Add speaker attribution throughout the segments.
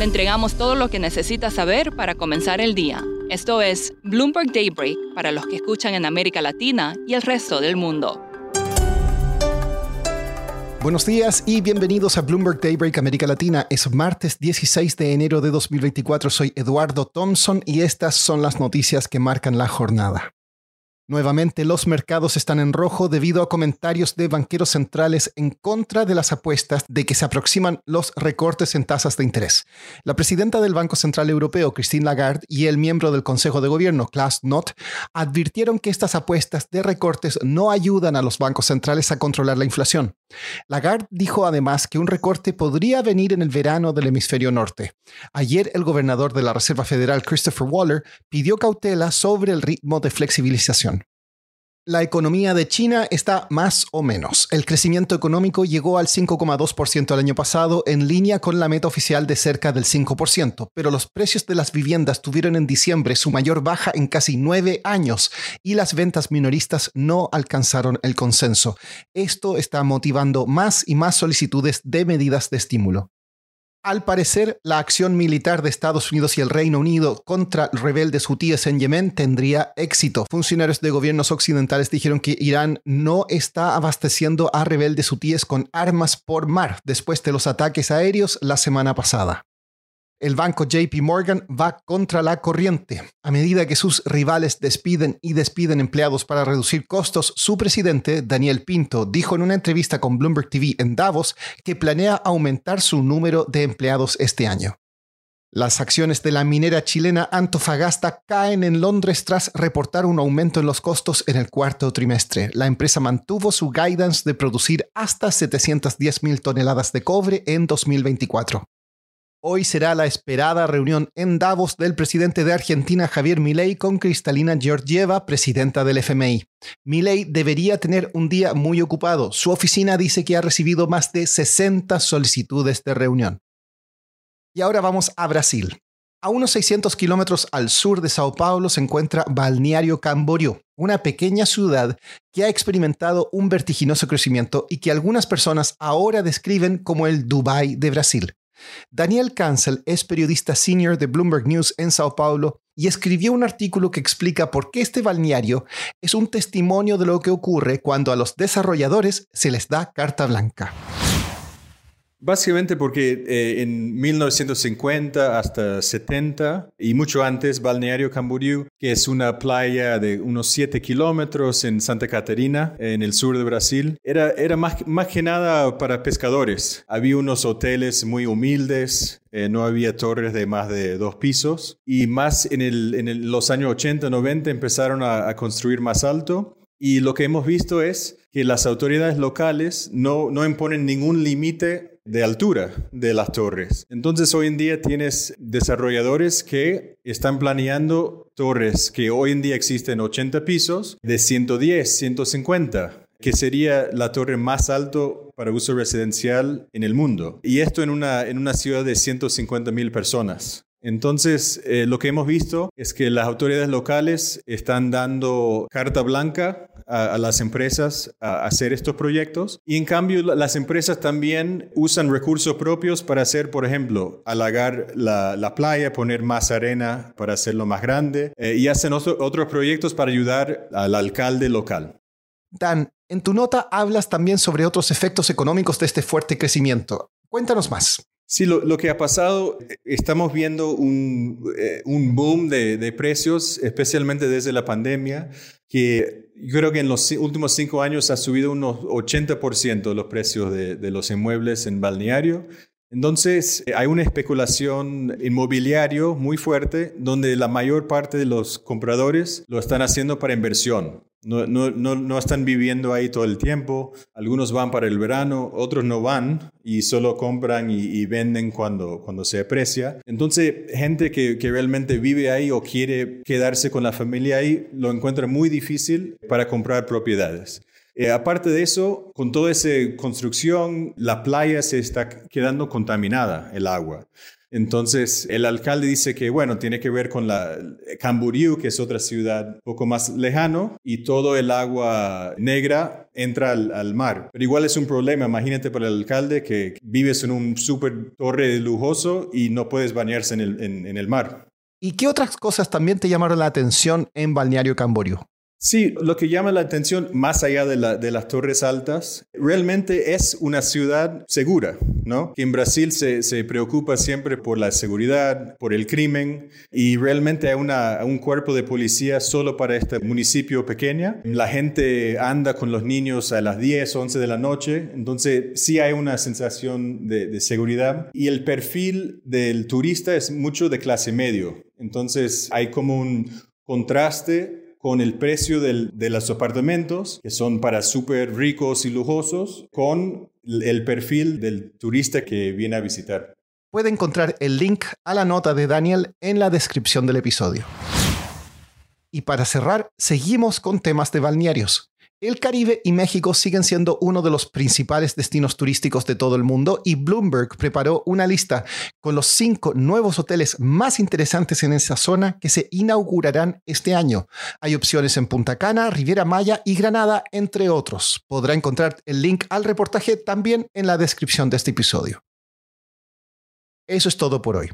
Speaker 1: Le entregamos todo lo que necesita saber para comenzar el día. Esto es Bloomberg Daybreak para los que escuchan en América Latina y el resto del mundo.
Speaker 2: Buenos días y bienvenidos a Bloomberg Daybreak América Latina. Es martes 16 de enero de 2024. Soy Eduardo Thompson y estas son las noticias que marcan la jornada. Nuevamente los mercados están en rojo debido a comentarios de banqueros centrales en contra de las apuestas de que se aproximan los recortes en tasas de interés. La presidenta del Banco Central Europeo, Christine Lagarde, y el miembro del Consejo de Gobierno, Klaus Knott, advirtieron que estas apuestas de recortes no ayudan a los bancos centrales a controlar la inflación. Lagarde dijo además que un recorte podría venir en el verano del hemisferio norte. Ayer el gobernador de la Reserva Federal, Christopher Waller, pidió cautela sobre el ritmo de flexibilización. La economía de China está más o menos. El crecimiento económico llegó al 5,2% el año pasado, en línea con la meta oficial de cerca del 5%, pero los precios de las viviendas tuvieron en diciembre su mayor baja en casi nueve años y las ventas minoristas no alcanzaron el consenso. Esto está motivando más y más solicitudes de medidas de estímulo. Al parecer, la acción militar de Estados Unidos y el Reino Unido contra rebeldes hutíes en Yemen tendría éxito. Funcionarios de gobiernos occidentales dijeron que Irán no está abasteciendo a rebeldes hutíes con armas por mar después de los ataques aéreos la semana pasada. El banco JP Morgan va contra la corriente. A medida que sus rivales despiden y despiden empleados para reducir costos, su presidente, Daniel Pinto, dijo en una entrevista con Bloomberg TV en Davos que planea aumentar su número de empleados este año. Las acciones de la minera chilena Antofagasta caen en Londres tras reportar un aumento en los costos en el cuarto trimestre. La empresa mantuvo su guidance de producir hasta 710 mil toneladas de cobre en 2024. Hoy será la esperada reunión en Davos del presidente de Argentina Javier Milei con Cristalina Georgieva, presidenta del FMI. Milei debería tener un día muy ocupado. Su oficina dice que ha recibido más de 60 solicitudes de reunión. Y ahora vamos a Brasil. A unos 600 kilómetros al sur de Sao Paulo se encuentra Balneario Camboriú, una pequeña ciudad que ha experimentado un vertiginoso crecimiento y que algunas personas ahora describen como el Dubai de Brasil. Daniel Cancel es periodista senior de Bloomberg News en Sao Paulo y escribió un artículo que explica por qué este balneario es un testimonio de lo que ocurre cuando a los desarrolladores se les da carta blanca.
Speaker 3: Básicamente porque eh, en 1950 hasta 70 y mucho antes, Balneario Camboriú, que es una playa de unos 7 kilómetros en Santa Catarina, en el sur de Brasil, era, era más, más que nada para pescadores. Había unos hoteles muy humildes, eh, no había torres de más de dos pisos y más en, el, en los años 80, 90 empezaron a construir más alto y lo que hemos visto es que las autoridades locales no, no imponen ningún límite de altura de las torres. Entonces hoy en día tienes desarrolladores que están planeando torres que hoy en día existen 80 pisos de 110, 150 que sería la torre más alto para uso residencial en el mundo. Y esto en una, en una ciudad de 150 mil personas. Entonces, eh, lo que hemos visto es que las autoridades locales están dando carta blanca a, las empresas a hacer estos proyectos y en cambio las empresas también usan recursos propios para hacer, por ejemplo, halagar la, playa, poner más arena para hacerlo más grande eh, y hacen otros proyectos para ayudar al alcalde local.
Speaker 2: Dan, en tu nota hablas también sobre otros efectos económicos de este fuerte crecimiento. Cuéntanos más.
Speaker 3: Sí, lo, que ha pasado, estamos viendo un, eh, boom de, precios, especialmente desde la pandemia, que yo creo que en los últimos cinco años ha subido unos 80% los precios de, de los inmuebles en balneario. Entonces, hay una especulación inmobiliario muy fuerte donde la mayor parte de los compradores lo están haciendo para inversión. No, no, no, están viviendo ahí todo el tiempo. Algunos van para el verano, otros no van y solo compran y, venden cuando, cuando se aprecia. Entonces, gente que, que, realmente vive ahí o quiere quedarse con la familia ahí, lo encuentra muy difícil para comprar propiedades. Eh, aparte de eso, con toda esa construcción, la playa se está quedando contaminada, el agua. Entonces, el alcalde dice que, bueno, tiene que ver con la Camboriú, que es otra ciudad un poco más lejano, y todo el agua negra entra al, mar. Pero igual es un problema, imagínate para el alcalde que vives en un súper torre lujoso y no puedes bañarse en el, en el mar.
Speaker 2: ¿Y qué otras cosas también te llamaron la atención en Balneario Camboriú?
Speaker 3: Sí, lo que llama la atención, más allá de, las torres altas, realmente es una ciudad segura, ¿no? Que en Brasil se, preocupa siempre por la seguridad, por el crimen, y realmente hay un cuerpo de policía solo para este municipio pequeño. La gente anda con los niños a las 10, 11 de la noche, entonces sí hay una sensación de, de seguridad. Y el perfil del turista es mucho de clase medio, entonces hay como un contraste con el precio de los apartamentos, que son para súper ricos y lujosos, con el perfil del turista que viene a visitar.
Speaker 2: Puede encontrar el link a la nota de Daniel en la descripción del episodio. Y para cerrar, seguimos con temas de balnearios. El Caribe y México siguen siendo uno de los principales destinos turísticos de todo el mundo y Bloomberg preparó una lista con los cinco nuevos hoteles más interesantes en esa zona que se inaugurarán este año. Hay opciones en Punta Cana, Riviera Maya y Granada, entre otros. Podrá encontrar el link al reportaje también en la descripción de este episodio. Eso es todo por hoy.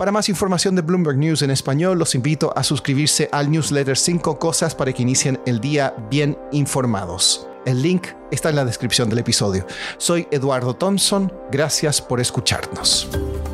Speaker 2: Para más información de Bloomberg News en español, los invito a suscribirse al newsletter 5 cosas para que inicien el día bien informados. El link está en la descripción del episodio. Soy Eduardo Thompson, gracias por escucharnos.